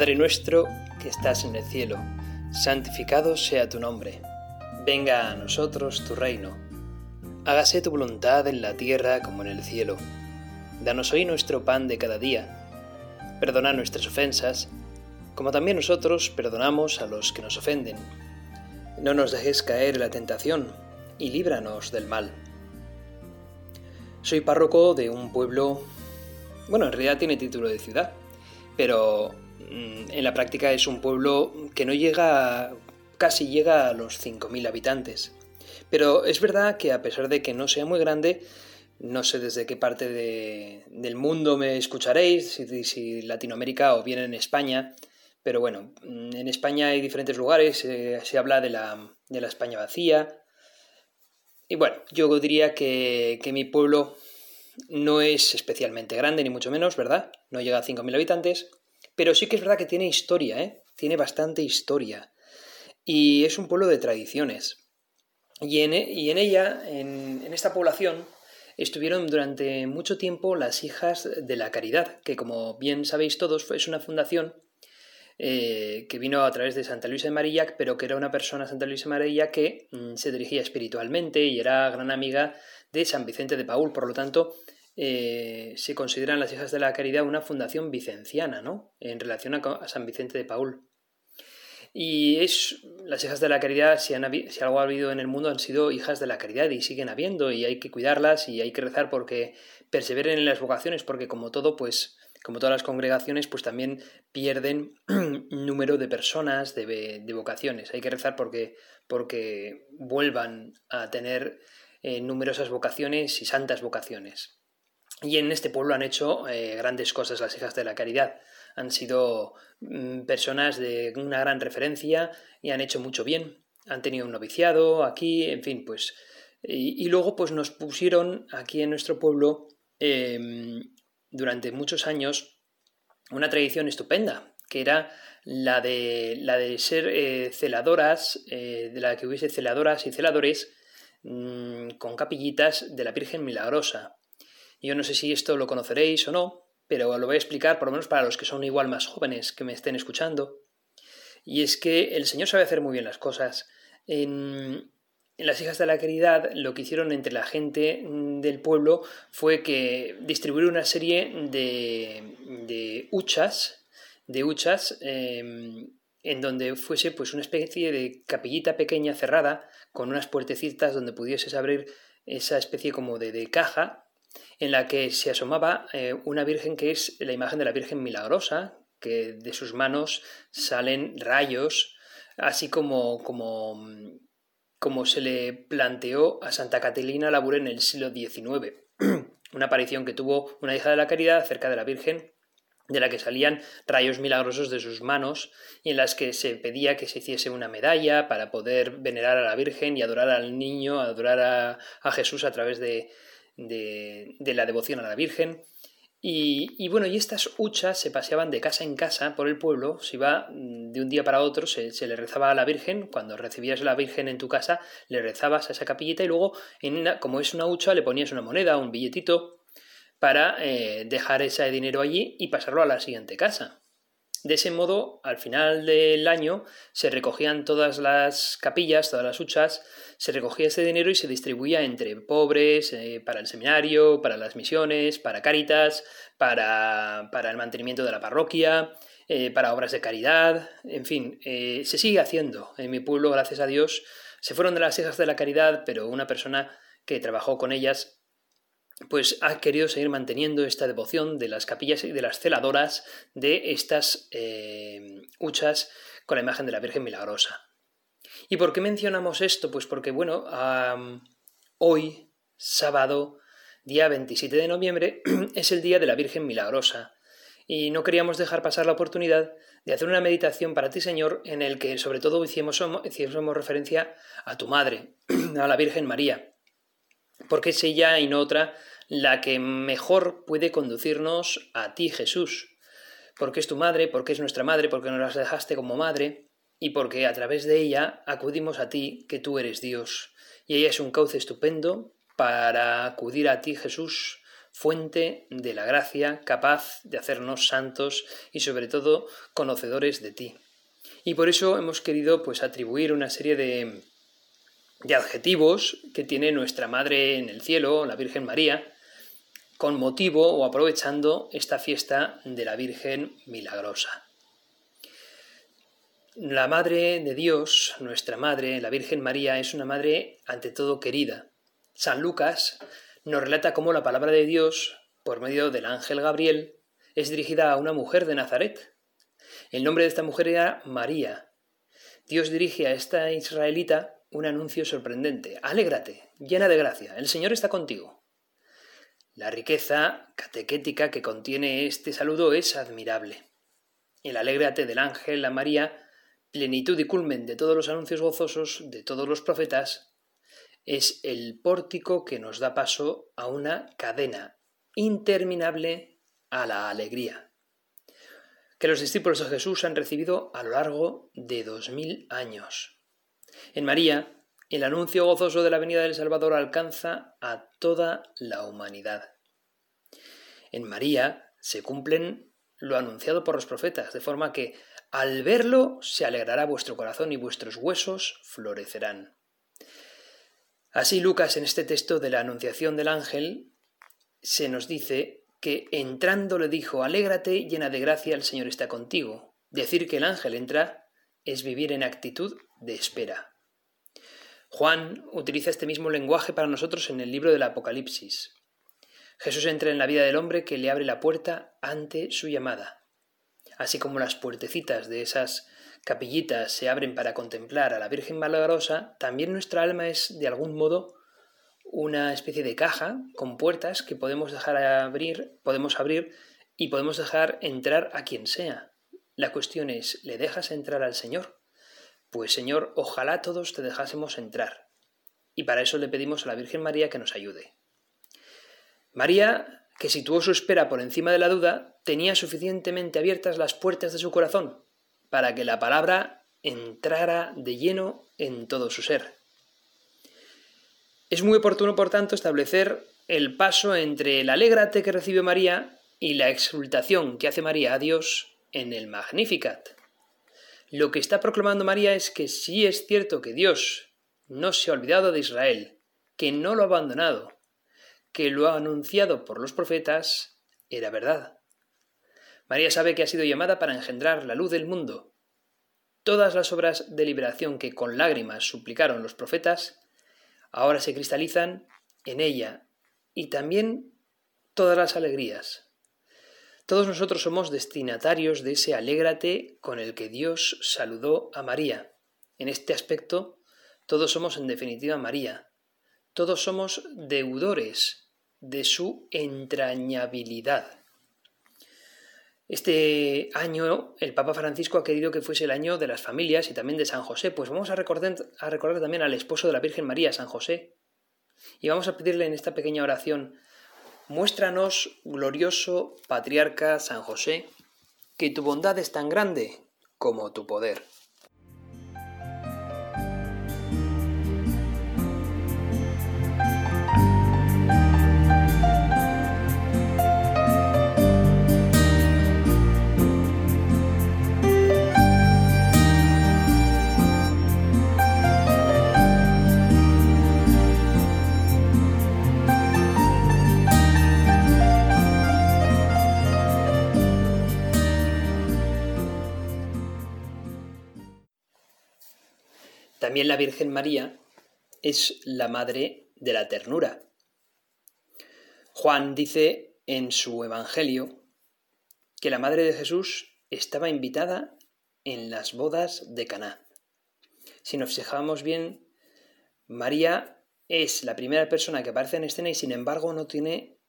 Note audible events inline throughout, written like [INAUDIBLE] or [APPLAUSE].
Padre nuestro que estás en el cielo, santificado sea tu nombre. Venga a nosotros tu reino. Hágase tu voluntad en la tierra como en el cielo. Danos hoy nuestro pan de cada día. Perdona nuestras ofensas, como también nosotros perdonamos a los que nos ofenden. No nos dejes caer en la tentación, y líbranos del mal. Soy párroco de un pueblo, bueno, en realidad tiene título de ciudad, pero en la práctica es un pueblo que no llega, casi llega a los 5.000 habitantes. Pero es verdad que a pesar de que no sea muy grande, no sé desde qué parte del mundo me escucharéis, si, Latinoamérica o bien en España, pero bueno, mm, en España hay diferentes lugares, eh, se habla de la, de la, España vacía. Y bueno, yo diría que, que mi pueblo no es especialmente grande, ni mucho menos, ¿verdad? No llega a 5.000 habitantes, pero sí que es verdad que tiene historia, ¿eh? Tiene bastante historia. Y es un pueblo de tradiciones. Y en, en ella, en, en esta población, estuvieron durante mucho tiempo las Hijas de la Caridad, que como bien sabéis todos, es una fundación eh, que vino a través de Santa Luisa de Marillac, pero que era una persona, Santa Luisa de Marillac, que mm, se dirigía espiritualmente y era gran amiga de San Vicente de Paul. Por lo tanto, eh, se consideran las Hijas de la Caridad una fundación vicenciana, ¿no? En relación a, San Vicente de Paul. Y es, las hijas de la caridad, si, si, algo ha habido en el mundo, han sido hijas de la caridad y siguen habiendo, y hay que cuidarlas y hay que rezar porque perseveren en las vocaciones, porque como todo, pues como todas las congregaciones, pues también pierden [CLEARS THROAT] número de personas, de, vocaciones. Hay que rezar porque, porque vuelvan a tener eh, numerosas vocaciones y santas vocaciones. Y en este pueblo han hecho eh, grandes cosas las hijas de la caridad. Han sido mm, personas de una gran referencia y han hecho mucho bien. Han tenido un noviciado aquí, en fin, pues. Y, luego, pues nos pusieron aquí en nuestro pueblo em, durante muchos años una tradición estupenda, que era la de, la de ser eh, celadoras, eh, de la que hubiese celadoras y celadores mm, con capillitas de la Virgen Milagrosa. Yo no sé si esto lo conoceréis o no, pero lo voy a explicar por lo menos para los que son igual más jóvenes que me estén escuchando. Y es que el Señor sabe hacer muy bien las cosas. En, en las hijas de la caridad lo que hicieron entre la gente mm, del pueblo fue que distribuir una serie de, de huchas, de huchas em, en donde fuese pues una especie de capillita pequeña cerrada con unas puertecitas donde pudieses abrir esa especie como de caja en la que se asomaba eh, una virgen que es la imagen de la Virgen Milagrosa, que de sus manos salen rayos, así como, como como se le planteó a Santa Catalina Labure en el siglo XIX, [CLEARS THROAT] una aparición que tuvo una hija de la caridad cerca de la Virgen, de la que salían rayos milagrosos de sus manos y en las que se pedía que se hiciese una medalla para poder venerar a la Virgen y adorar al niño, adorar a, Jesús a través de, de la devoción a la Virgen. Y, bueno, y estas huchas se paseaban de casa en casa por el pueblo, se iba mm, de un día para otro, se, le rezaba a la Virgen, cuando recibías a la Virgen en tu casa, le rezabas a esa capillita y luego, como es una hucha, le ponías una moneda, un billetito, para eh, dejar ese dinero allí y pasarlo a la siguiente casa. De ese modo, al final del año, se recogían todas las capillas, todas las huchas, se recogía ese dinero y se distribuía entre pobres, eh, para el seminario, para las misiones, para Cáritas, para, para el mantenimiento de la parroquia, eh, para obras de caridad, en fin, eh, se sigue haciendo. En mi pueblo, gracias a Dios, se fueron de las hijas de la caridad, pero una persona que trabajó con ellas pues ha querido seguir manteniendo esta devoción de las capillas y de las celadoras de estas eh, huchas con la imagen de la Virgen Milagrosa. ¿Y por qué mencionamos esto? Pues porque, bueno, hoy, sábado, día 27 de noviembre, [CLEARS THROAT] es el día de la Virgen Milagrosa. Y no queríamos dejar pasar la oportunidad de hacer una meditación para ti, Señor, en el que sobre todo hicimos referencia a tu Madre, [CLEARS THROAT] a la Virgen María, porque es ella y no otra la que mejor puede conducirnos a ti, Jesús, porque es tu madre, porque es nuestra madre, porque nos las dejaste como madre, y porque a través de ella acudimos a ti, que tú eres Dios. Y ella es un cauce estupendo para acudir a ti, Jesús, fuente de la gracia, capaz de hacernos santos y sobre todo conocedores de ti. Y por eso hemos querido pues atribuir una serie de, de adjetivos que tiene nuestra Madre en el cielo, la Virgen María, con motivo o aprovechando esta fiesta de la Virgen Milagrosa. La Madre de Dios, nuestra Madre, la Virgen María, es una Madre ante todo querida. San Lucas nos relata cómo la palabra de Dios, por medio del ángel Gabriel, es dirigida a una mujer de Nazaret. El nombre de esta mujer era María. Dios dirige a esta israelita un anuncio sorprendente. Alégrate, llena de gracia, el Señor está contigo. La riqueza catequética que contiene este saludo es admirable. El alégrate del ángel a María, plenitud y culmen de todos los anuncios gozosos de todos los profetas, es el pórtico que nos da paso a una cadena interminable a la alegría, que los discípulos de Jesús han recibido a lo largo de dos mil años. En María, el anuncio gozoso de la venida del Salvador alcanza a toda la humanidad. En María se cumplen lo anunciado por los profetas, de forma que al verlo se alegrará vuestro corazón y vuestros huesos florecerán. Así Lucas en este texto de la Anunciación del ángel se nos dice que entrando le dijo, Alégrate llena de gracia, el Señor está contigo. Decir que el ángel entra es vivir en actitud de espera. Juan utiliza este mismo lenguaje para nosotros en el libro del Apocalipsis. Jesús entra en la vida del hombre que le abre la puerta ante su llamada. Así como las puertecitas de esas capillitas se abren para contemplar a la Virgen Milagrosa, también nuestra alma es de algún modo una especie de caja con puertas que podemos dejar abrir, podemos abrir y podemos dejar entrar a quien sea. La cuestión es, ¿le dejas entrar al Señor? Pues Señor, ojalá todos te dejásemos entrar. Y para eso le pedimos a la Virgen María que nos ayude. María, que situó su espera por encima de la duda, tenía suficientemente abiertas las puertas de su corazón para que la palabra entrara de lleno en todo su ser. Es muy oportuno, por tanto, establecer el paso entre el alégrate que recibe María y la exultación que hace María a Dios en el Magnificat. Lo que está proclamando María es que sí es cierto que Dios no se ha olvidado de Israel, que no lo ha abandonado, que lo ha anunciado por los profetas era verdad. María sabe que ha sido llamada para engendrar la luz del mundo. Todas las obras de liberación que con lágrimas suplicaron los profetas, ahora se cristalizan en ella, y también todas las alegrías. Todos nosotros somos destinatarios de ese alégrate con el que Dios saludó a María. En este aspecto, todos somos en definitiva María. Todos somos deudores de su entrañabilidad. Este año el Papa Francisco ha querido que fuese el año de las familias y también de San José, pues vamos a recordar, a recordar también al esposo de la Virgen María, San José, y vamos a pedirle en esta pequeña oración, muéstranos, glorioso patriarca San José, que tu bondad es tan grande como tu poder. También la Virgen María es la madre de la ternura. Juan dice en su Evangelio que la madre de Jesús estaba invitada en las bodas de Caná. Si nos fijamos bien, María es la primera persona que aparece en escena y sin embargo no tiene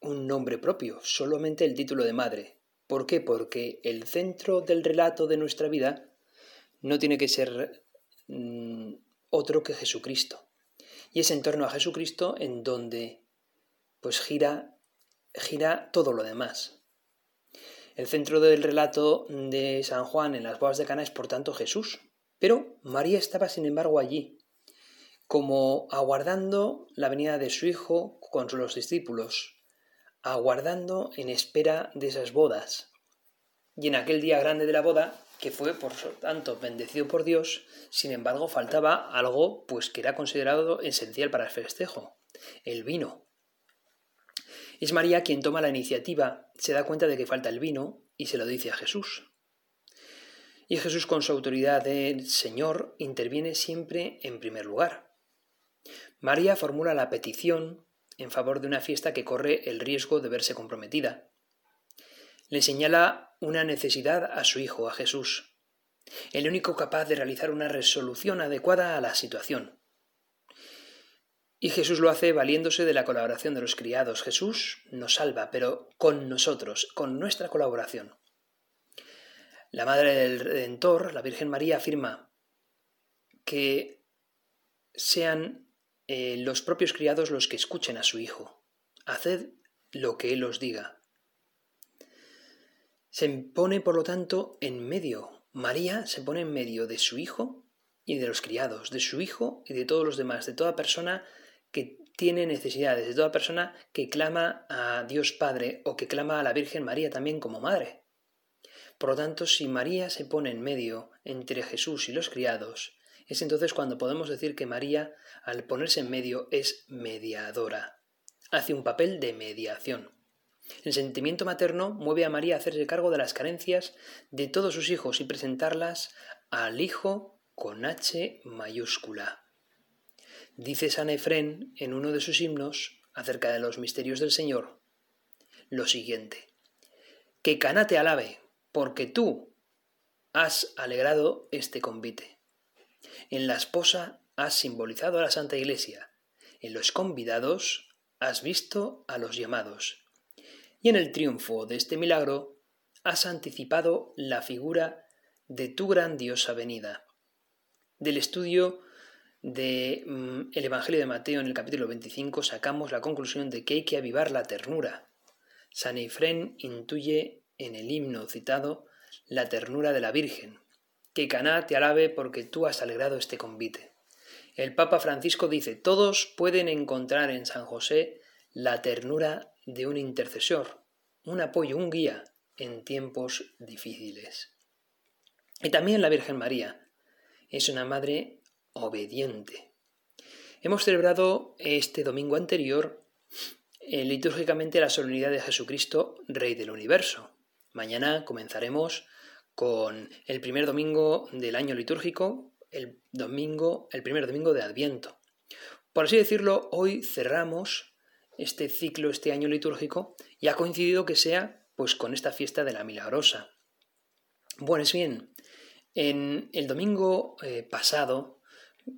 un nombre propio, solamente el título de madre. ¿Por qué? Porque el centro del relato de nuestra vida no tiene que ser Mm, otro que Jesucristo. Y es en torno a Jesucristo en donde pues gira, gira todo lo demás. El centro del relato de San Juan en las bodas de Cana es por tanto Jesús, pero María estaba sin embargo allí, como aguardando la venida de su hijo con los discípulos, aguardando en espera de esas bodas. Y en aquel día grande de la boda, que fue por tanto bendecido por Dios, sin embargo faltaba algo pues que era considerado esencial para el festejo, el vino. Es María quien toma la iniciativa, se da cuenta de que falta el vino y se lo dice a Jesús. Y Jesús con su autoridad de Señor interviene siempre en primer lugar. María formula la petición en favor de una fiesta que corre el riesgo de verse comprometida. Le señala una necesidad a su hijo, a Jesús, el único capaz de realizar una resolución adecuada a la situación. Y Jesús lo hace valiéndose de la colaboración de los criados. Jesús nos salva, pero con nosotros, con nuestra colaboración. La Madre del Redentor, la Virgen María, afirma que sean eh, los propios criados los que escuchen a su Hijo. Haced lo que Él os diga. Se pone, por lo tanto, en medio. María se pone en medio de su Hijo y de los criados, de su Hijo y de todos los demás, de toda persona que tiene necesidades, de toda persona que clama a Dios Padre o que clama a la Virgen María también como madre. Por lo tanto, si María se pone en medio entre Jesús y los criados, es entonces cuando podemos decir que María, al ponerse en medio, es mediadora. Hace un papel de mediación. El sentimiento materno mueve a María a hacerse cargo de las carencias de todos sus hijos y presentarlas al Hijo con H mayúscula. Dice San Efrén en uno de sus himnos acerca de los misterios del Señor lo siguiente: Que Caná te alabe, porque tú has alegrado este convite. En la esposa has simbolizado a la Santa Iglesia, en los convidados has visto a los llamados, y en el triunfo de este milagro has anticipado la figura de tu grandiosa venida. Del estudio del mm, Evangelio de Mateo en el capítulo 25 sacamos la conclusión de que hay que avivar la ternura. San Efrén intuye en el himno citado la ternura de la Virgen. Que Caná te alabe porque tú has alegrado este convite. El Papa Francisco dice, todos pueden encontrar en San José la ternura de un intercesor, un apoyo, un guía en tiempos difíciles. Y también la Virgen María es una madre obediente. Hemos celebrado este domingo anterior eh, litúrgicamente la solemnidad de Jesucristo, Rey del Universo. Mañana comenzaremos con el primer domingo del año litúrgico, el domingo, el primer domingo de Adviento. Por así decirlo, hoy cerramos este ciclo, este año litúrgico, y ha coincidido que sea pues con esta fiesta de la Milagrosa. Bueno, es bien, en el domingo eh, pasado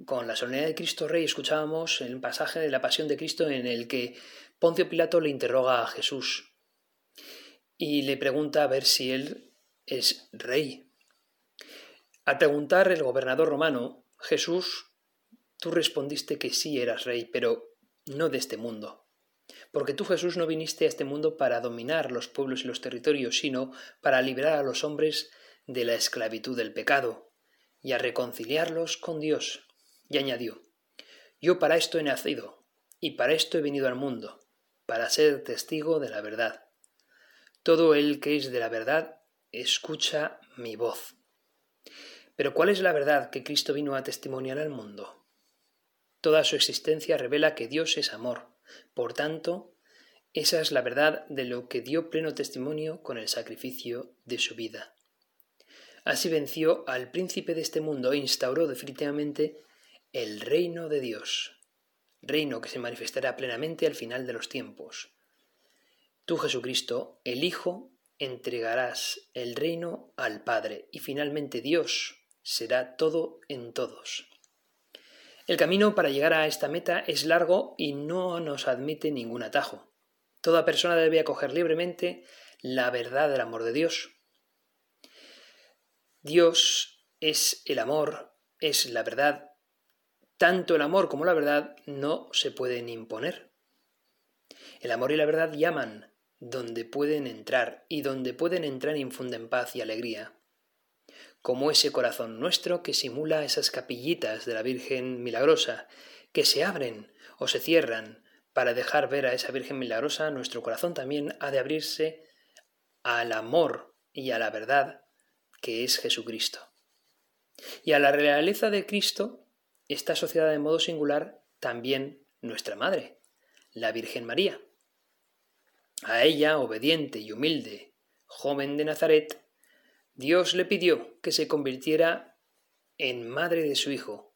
con la solemnidad de Cristo Rey escuchábamos el pasaje de la Pasión de Cristo en el que Poncio Pilato le interroga a Jesús y le pregunta a ver si él es rey. Al preguntar el gobernador romano, Jesús, tú respondiste que sí eras rey, pero no de este mundo. Porque tú, Jesús, no viniste a este mundo para dominar los pueblos y los territorios, sino para liberar a los hombres de la esclavitud del pecado y a reconciliarlos con Dios y añadió, Yo para esto he nacido, y para esto he venido al mundo, para ser testigo de la verdad. Todo el que es de la verdad escucha mi voz. Pero ¿cuál es la verdad que Cristo vino a testimoniar al mundo? Toda su existencia revela que Dios es amor. Por tanto, esa es la verdad de lo que dio pleno testimonio con el sacrificio de su vida. Así venció al príncipe de este mundo e instauró definitivamente el reino de Dios, reino que se manifestará plenamente al final de los tiempos. Tú, Jesucristo, el Hijo, entregarás el reino al Padre y finalmente Dios será todo en todos. El camino para llegar a esta meta es largo y no nos admite ningún atajo. Toda persona debe acoger libremente la verdad del amor de Dios. Dios es el amor, es la verdad tanto el amor como la verdad no se pueden imponer. El amor y la verdad llaman donde pueden entrar y donde pueden entrar infunden paz y alegría. Como ese corazón nuestro que simula esas capillitas de la Virgen milagrosa, que se abren o se cierran para dejar ver a esa Virgen milagrosa, nuestro corazón también ha de abrirse al amor y a la verdad que es Jesucristo. Y a la realeza de Cristo está asociada de modo singular también nuestra Madre, la Virgen María. A ella, obediente y humilde, joven de Nazaret, Dios le pidió que se convirtiera en madre de su Hijo.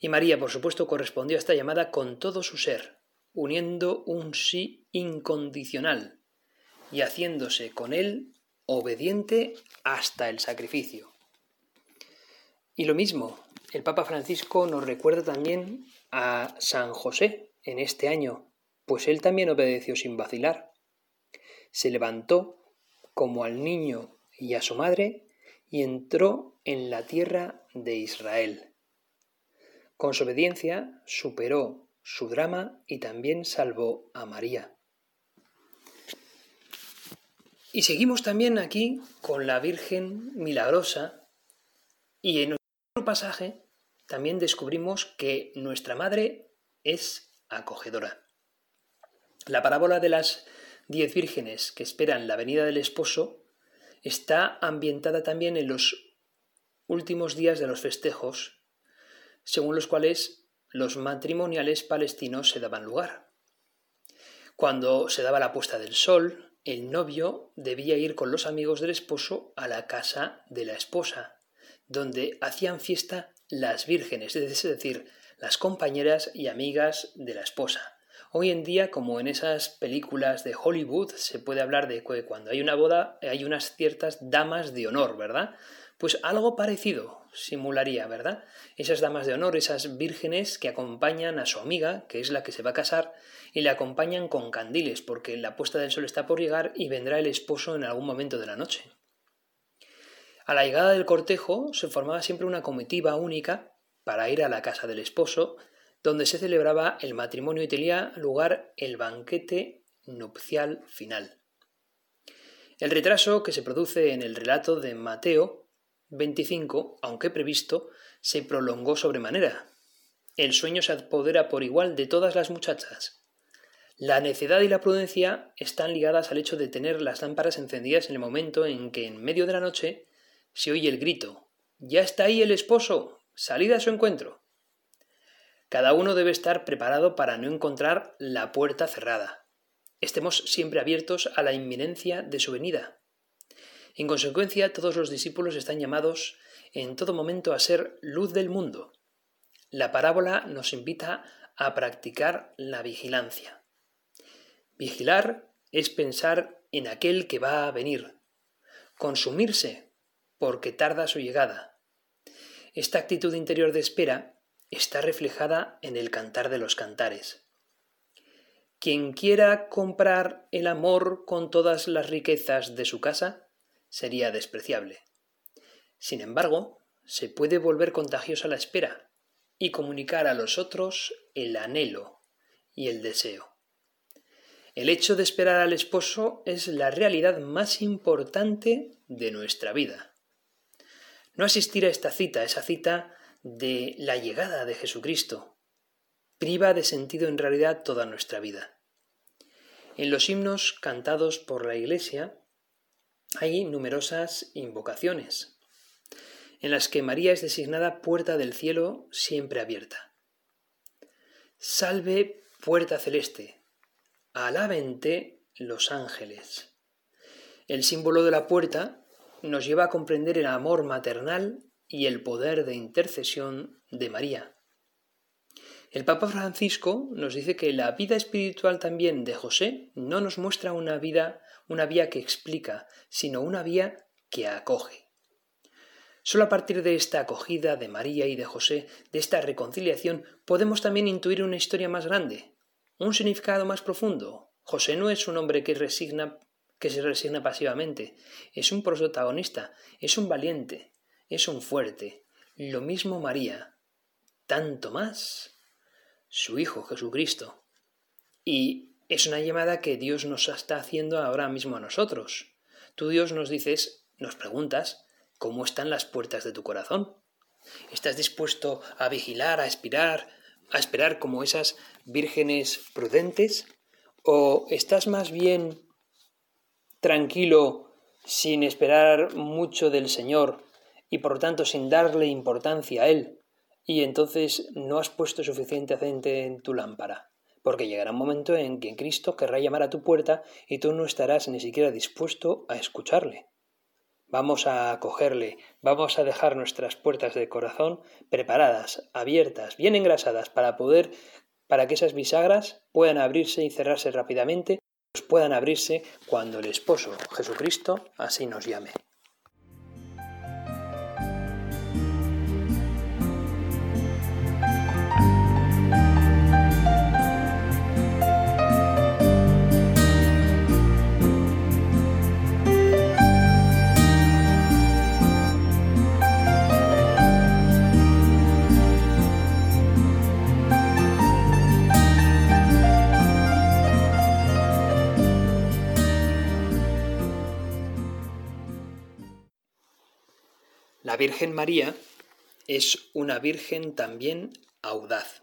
Y María, por supuesto, correspondió a esta llamada con todo su ser, uniendo un sí incondicional y haciéndose con él obediente hasta el sacrificio. Y lo mismo, el Papa Francisco nos recuerda también a San José en este año, pues él también obedeció sin vacilar. Se levantó como al niño y a su madre y entró en la tierra de Israel. Con su obediencia superó su drama y también salvó a María. Y seguimos también aquí con la Virgen milagrosa y en otro pasaje también descubrimos que nuestra Madre es acogedora. La parábola de las diez vírgenes que esperan la venida del esposo está ambientada también en los últimos días de los festejos, según los cuales los matrimoniales palestinos se daban lugar. Cuando se daba la puesta del sol, el novio debía ir con los amigos del esposo a la casa de la esposa, donde hacían fiesta las vírgenes, es decir, las compañeras y amigas de la esposa. Hoy en día, como en esas películas de Hollywood, se puede hablar de que cuando hay una boda hay unas ciertas damas de honor, ¿verdad? Pues algo parecido simularía, ¿verdad? Esas damas de honor, esas vírgenes que acompañan a su amiga, que es la que se va a casar, y le acompañan con candiles, porque la puesta del sol está por llegar y vendrá el esposo en algún momento de la noche. A la llegada del cortejo se formaba siempre una comitiva única para ir a la casa del esposo, donde se celebraba el matrimonio y tenía lugar el banquete nupcial final. El retraso que se produce en el relato de Mateo 25, aunque previsto, se prolongó sobremanera. El sueño se apodera por igual de todas las muchachas. La necedad y la prudencia están ligadas al hecho de tener las lámparas encendidas en el momento en que en medio de la noche se oye el grito Ya está ahí el esposo. Salid a su encuentro. Cada uno debe estar preparado para no encontrar la puerta cerrada. Estemos siempre abiertos a la inminencia de su venida. En consecuencia, todos los discípulos están llamados en todo momento a ser luz del mundo. La parábola nos invita a practicar la vigilancia. Vigilar es pensar en aquel que va a venir, consumirse porque tarda su llegada. Esta actitud interior de espera está reflejada en el cantar de los cantares. Quien quiera comprar el amor con todas las riquezas de su casa sería despreciable. Sin embargo, se puede volver contagiosa la espera y comunicar a los otros el anhelo y el deseo. El hecho de esperar al esposo es la realidad más importante de nuestra vida. No asistir a esta cita, esa cita de la llegada de Jesucristo, priva de sentido en realidad toda nuestra vida. En los himnos cantados por la Iglesia hay numerosas invocaciones, en las que María es designada puerta del cielo siempre abierta. Salve puerta celeste, Alábente los ángeles. El símbolo de la puerta nos lleva a comprender el amor maternal y el poder de intercesión de María. El Papa Francisco nos dice que la vida espiritual también de José no nos muestra una vida, una vía que explica, sino una vía que acoge. Solo a partir de esta acogida de María y de José, de esta reconciliación, podemos también intuir una historia más grande, un significado más profundo. José no es un hombre que resigna que se resigna pasivamente, es un protagonista, es un valiente, es un fuerte. Lo mismo María, tanto más su Hijo Jesucristo. Y es una llamada que Dios nos está haciendo ahora mismo a nosotros. Tú Dios nos dices, nos preguntas, ¿cómo están las puertas de tu corazón? ¿Estás dispuesto a vigilar, a aspirar, a esperar como esas vírgenes prudentes? ¿O estás más bien tranquilo sin esperar mucho del Señor y por tanto sin darle importancia a Él? Y entonces no has puesto suficiente aceite en tu lámpara porque llegará un momento en que Cristo querrá llamar a tu puerta y tú no estarás ni siquiera dispuesto a escucharle. Vamos a acogerle, vamos a dejar nuestras puertas de corazón preparadas, abiertas, bien engrasadas para poder para que esas bisagras puedan abrirse y cerrarse rápidamente, pues puedan abrirse cuando el esposo Jesucristo así nos llame. La Virgen María es una Virgen también audaz.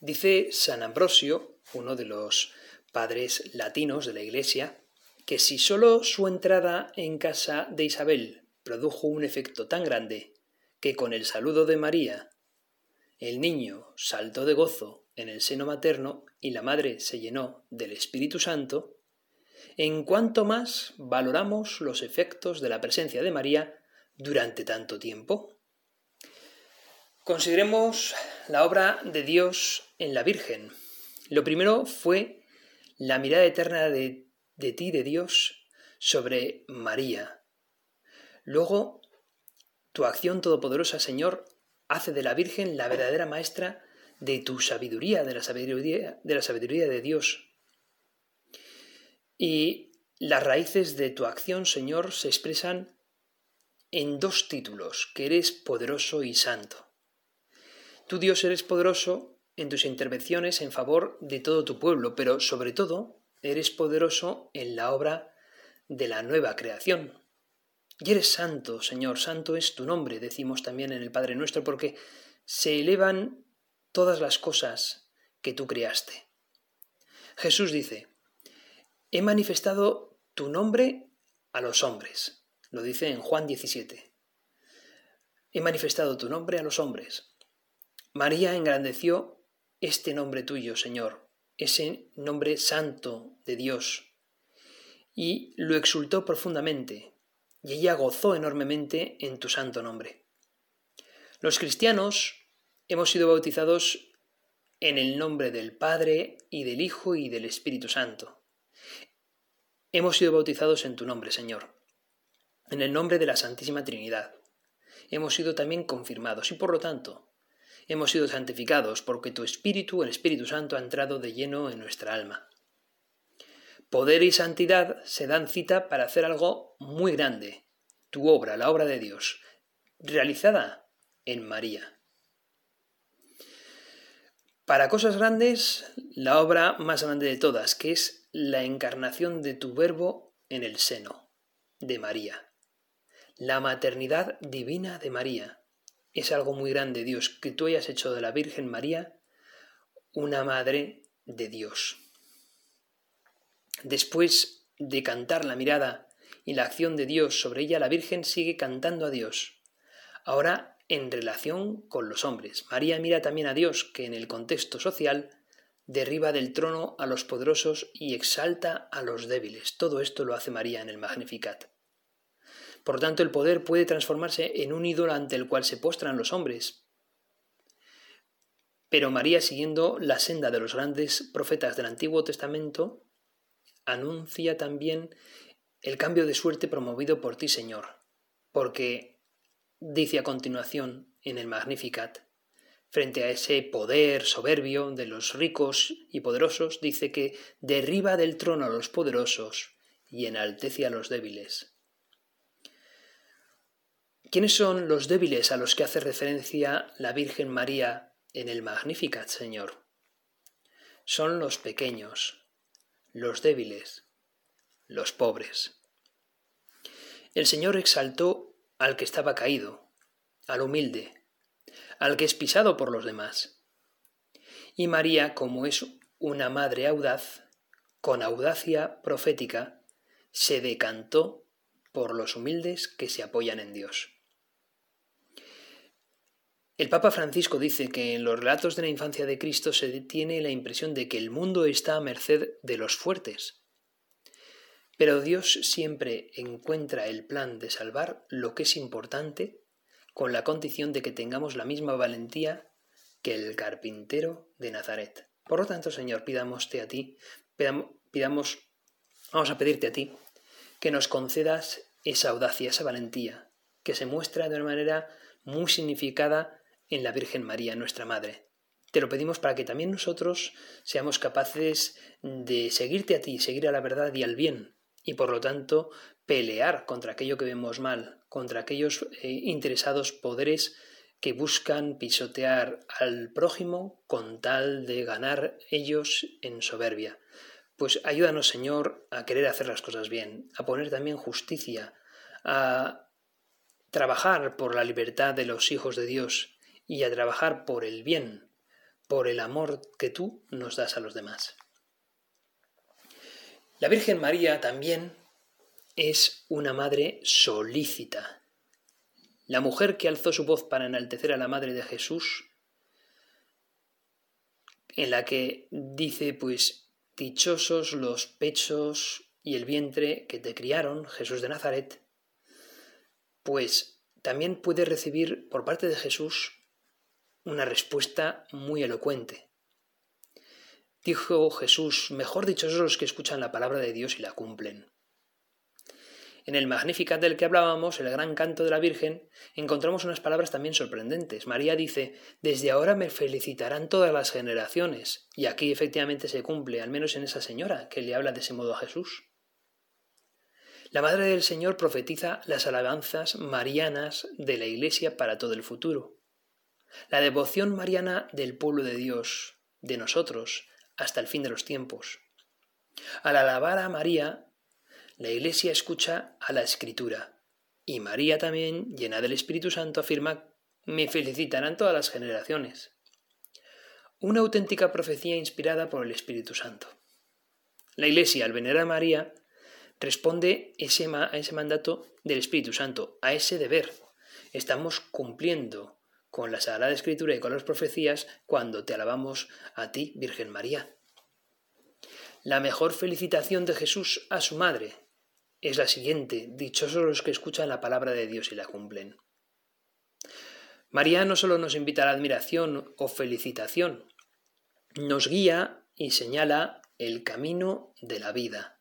Dice San Ambrosio, uno de los padres latinos de la Iglesia, que si sólo su entrada en casa de Isabel produjo un efecto tan grande que con el saludo de María el niño saltó de gozo en el seno materno y la madre se llenó del Espíritu Santo, en cuanto más valoramos los efectos de la presencia de María durante tanto tiempo? Consideremos la obra de Dios en la Virgen. Lo primero fue la mirada eterna de, de ti, de Dios, sobre María. Luego, tu acción todopoderosa, Señor, hace de la Virgen la verdadera maestra de tu sabiduría, de la sabiduría de, la sabiduría de Dios. Y las raíces de tu acción, Señor, se expresan en dos títulos, que eres poderoso y santo. Tú Dios eres poderoso en tus intervenciones en favor de todo tu pueblo, pero sobre todo eres poderoso en la obra de la nueva creación. Y eres santo, Señor, santo es tu nombre, decimos también en el Padre nuestro, porque se elevan todas las cosas que tú creaste. Jesús dice, he manifestado tu nombre a los hombres. Lo dice en Juan 17. He manifestado tu nombre a los hombres. María engrandeció este nombre tuyo, Señor, ese nombre santo de Dios, y lo exultó profundamente, y ella gozó enormemente en tu santo nombre. Los cristianos hemos sido bautizados en el nombre del Padre y del Hijo y del Espíritu Santo. Hemos sido bautizados en tu nombre, Señor en el nombre de la Santísima Trinidad. Hemos sido también confirmados y por lo tanto hemos sido santificados porque tu Espíritu, el Espíritu Santo, ha entrado de lleno en nuestra alma. Poder y santidad se dan cita para hacer algo muy grande, tu obra, la obra de Dios, realizada en María. Para cosas grandes, la obra más grande de todas, que es la encarnación de tu verbo en el seno de María. La maternidad divina de María. Es algo muy grande, Dios, que tú hayas hecho de la Virgen María una madre de Dios. Después de cantar la mirada y la acción de Dios sobre ella, la Virgen sigue cantando a Dios. Ahora en relación con los hombres. María mira también a Dios, que en el contexto social derriba del trono a los poderosos y exalta a los débiles. Todo esto lo hace María en el Magnificat. Por tanto, el poder puede transformarse en un ídolo ante el cual se postran los hombres. Pero María, siguiendo la senda de los grandes profetas del Antiguo Testamento, anuncia también el cambio de suerte promovido por ti, Señor, porque dice a continuación en el Magnificat, frente a ese poder soberbio de los ricos y poderosos, dice que derriba del trono a los poderosos y enaltece a los débiles. ¿Quiénes son los débiles a los que hace referencia la Virgen María en el Magnificat, Señor? Son los pequeños, los débiles, los pobres. El Señor exaltó al que estaba caído, al humilde, al que es pisado por los demás. y María, como es una madre audaz, con audacia profética, se decantó por los humildes que se apoyan en Dios. El Papa Francisco dice que en los relatos de la infancia de Cristo se tiene la impresión de que el mundo está a merced de los fuertes. Pero Dios siempre encuentra el plan de salvar lo que es importante con la condición de que tengamos la misma valentía que el carpintero de Nazaret. Por lo tanto, Señor, pidámoste a ti, pidamos, vamos a pedirte a ti que nos concedas esa audacia, esa valentía, que se muestra de una manera muy significada en la Virgen María, nuestra Madre. Te lo pedimos para que también nosotros seamos capaces de seguirte a ti, seguir a la verdad y al bien, y por lo tanto pelear contra aquello que vemos mal, contra aquellos eh, interesados poderes que buscan pisotear al prójimo con tal de ganar ellos en soberbia. Pues ayúdanos, Señor, a querer hacer las cosas bien, a poner también justicia, a trabajar por la libertad de los hijos de Dios y a trabajar por el bien, por el amor que tú nos das a los demás. La Virgen María también es una madre solícita. La mujer que alzó su voz para enaltecer a la madre de Jesús, en la que dice, pues, dichosos los pechos y el vientre que te criaron, Jesús de Nazaret, pues también puede recibir por parte de Jesús una respuesta muy elocuente. Dijo Jesús, mejor dichosos los que escuchan la palabra de Dios y la cumplen. En el Magnificat del que hablábamos, el gran canto de la Virgen, encontramos unas palabras también sorprendentes. María dice, desde ahora me felicitarán todas las generaciones. Y aquí efectivamente se cumple, al menos en esa señora que le habla de ese modo a Jesús. La Madre del Señor profetiza las alabanzas marianas de la Iglesia para todo el futuro. La devoción mariana del pueblo de Dios, de nosotros, hasta el fin de los tiempos. Al alabar a María, la Iglesia escucha a la Escritura, y María también, llena del Espíritu Santo, afirma, me felicitarán todas las generaciones. Una auténtica profecía inspirada por el Espíritu Santo. La Iglesia, al venerar a María, responde a ese mandato del Espíritu Santo, a ese deber. Estamos cumpliendo con la Sagrada Escritura y con las profecías cuando te alabamos a ti, Virgen María. La mejor felicitación de Jesús a su madre es la siguiente, dichosos los que escuchan la palabra de Dios y la cumplen. María no solo nos invita a la admiración o felicitación, nos guía y señala el camino de la vida.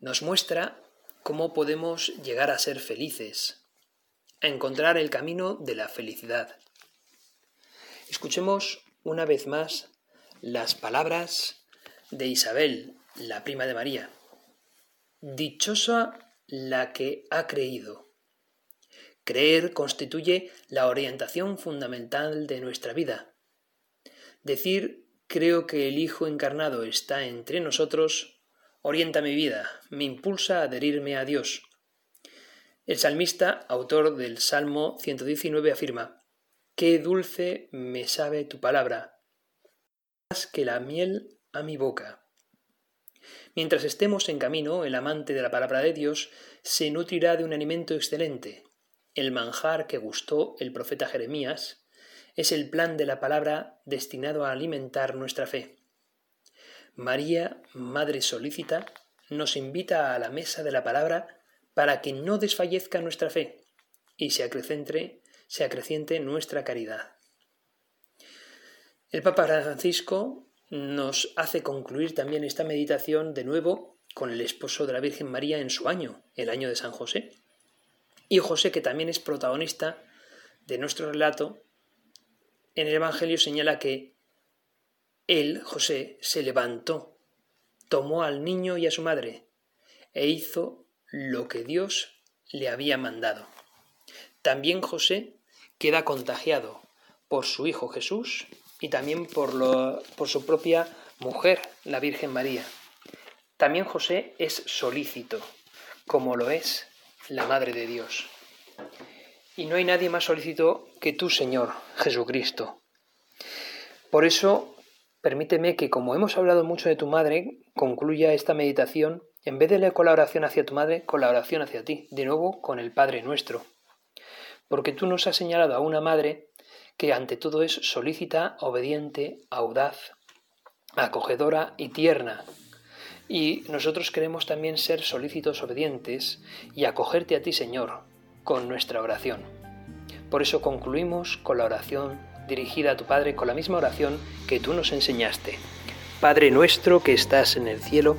Nos muestra cómo podemos llegar a ser felices, a encontrar el camino de la felicidad. Escuchemos una vez más las palabras de Isabel, la prima de María. Dichosa la que ha creído. Creer constituye la orientación fundamental de nuestra vida. Decir creo que el Hijo encarnado está entre nosotros orienta mi vida, me impulsa a adherirme a Dios, el salmista, autor del Salmo 119, afirma, Qué dulce me sabe tu palabra, más que la miel a mi boca. Mientras estemos en camino, el amante de la palabra de Dios se nutrirá de un alimento excelente. El manjar que gustó el profeta Jeremías es el plan de la palabra destinado a alimentar nuestra fe. María, Madre solícita, nos invita a la mesa de la palabra para que no desfallezca nuestra fe y se acreciente, nuestra caridad. El Papa Francisco nos hace concluir también esta meditación de nuevo con el esposo de la Virgen María en su año, el año de San José. Y José, que también es protagonista de nuestro relato, en el Evangelio señala que él, José, se levantó, tomó al niño y a su madre e hizo lo que Dios le había mandado. También José queda contagiado por su hijo Jesús y también por, por su propia mujer, la Virgen María. También José es solícito, como lo es la Madre de Dios. Y no hay nadie más solícito que tú, Señor Jesucristo. Por eso, permíteme que como hemos hablado mucho de tu madre, concluya esta meditación, en vez de la colaboración hacia tu madre, con la oración hacia ti, de nuevo con el Padre nuestro. Porque tú nos has señalado a una madre que ante todo es solícita, obediente, audaz, acogedora y tierna. Y nosotros queremos también ser solícitos, obedientes y acogerte a ti, Señor, con nuestra oración. Por eso concluimos con la oración dirigida a tu Padre con la misma oración que tú nos enseñaste. Padre nuestro que estás en el cielo,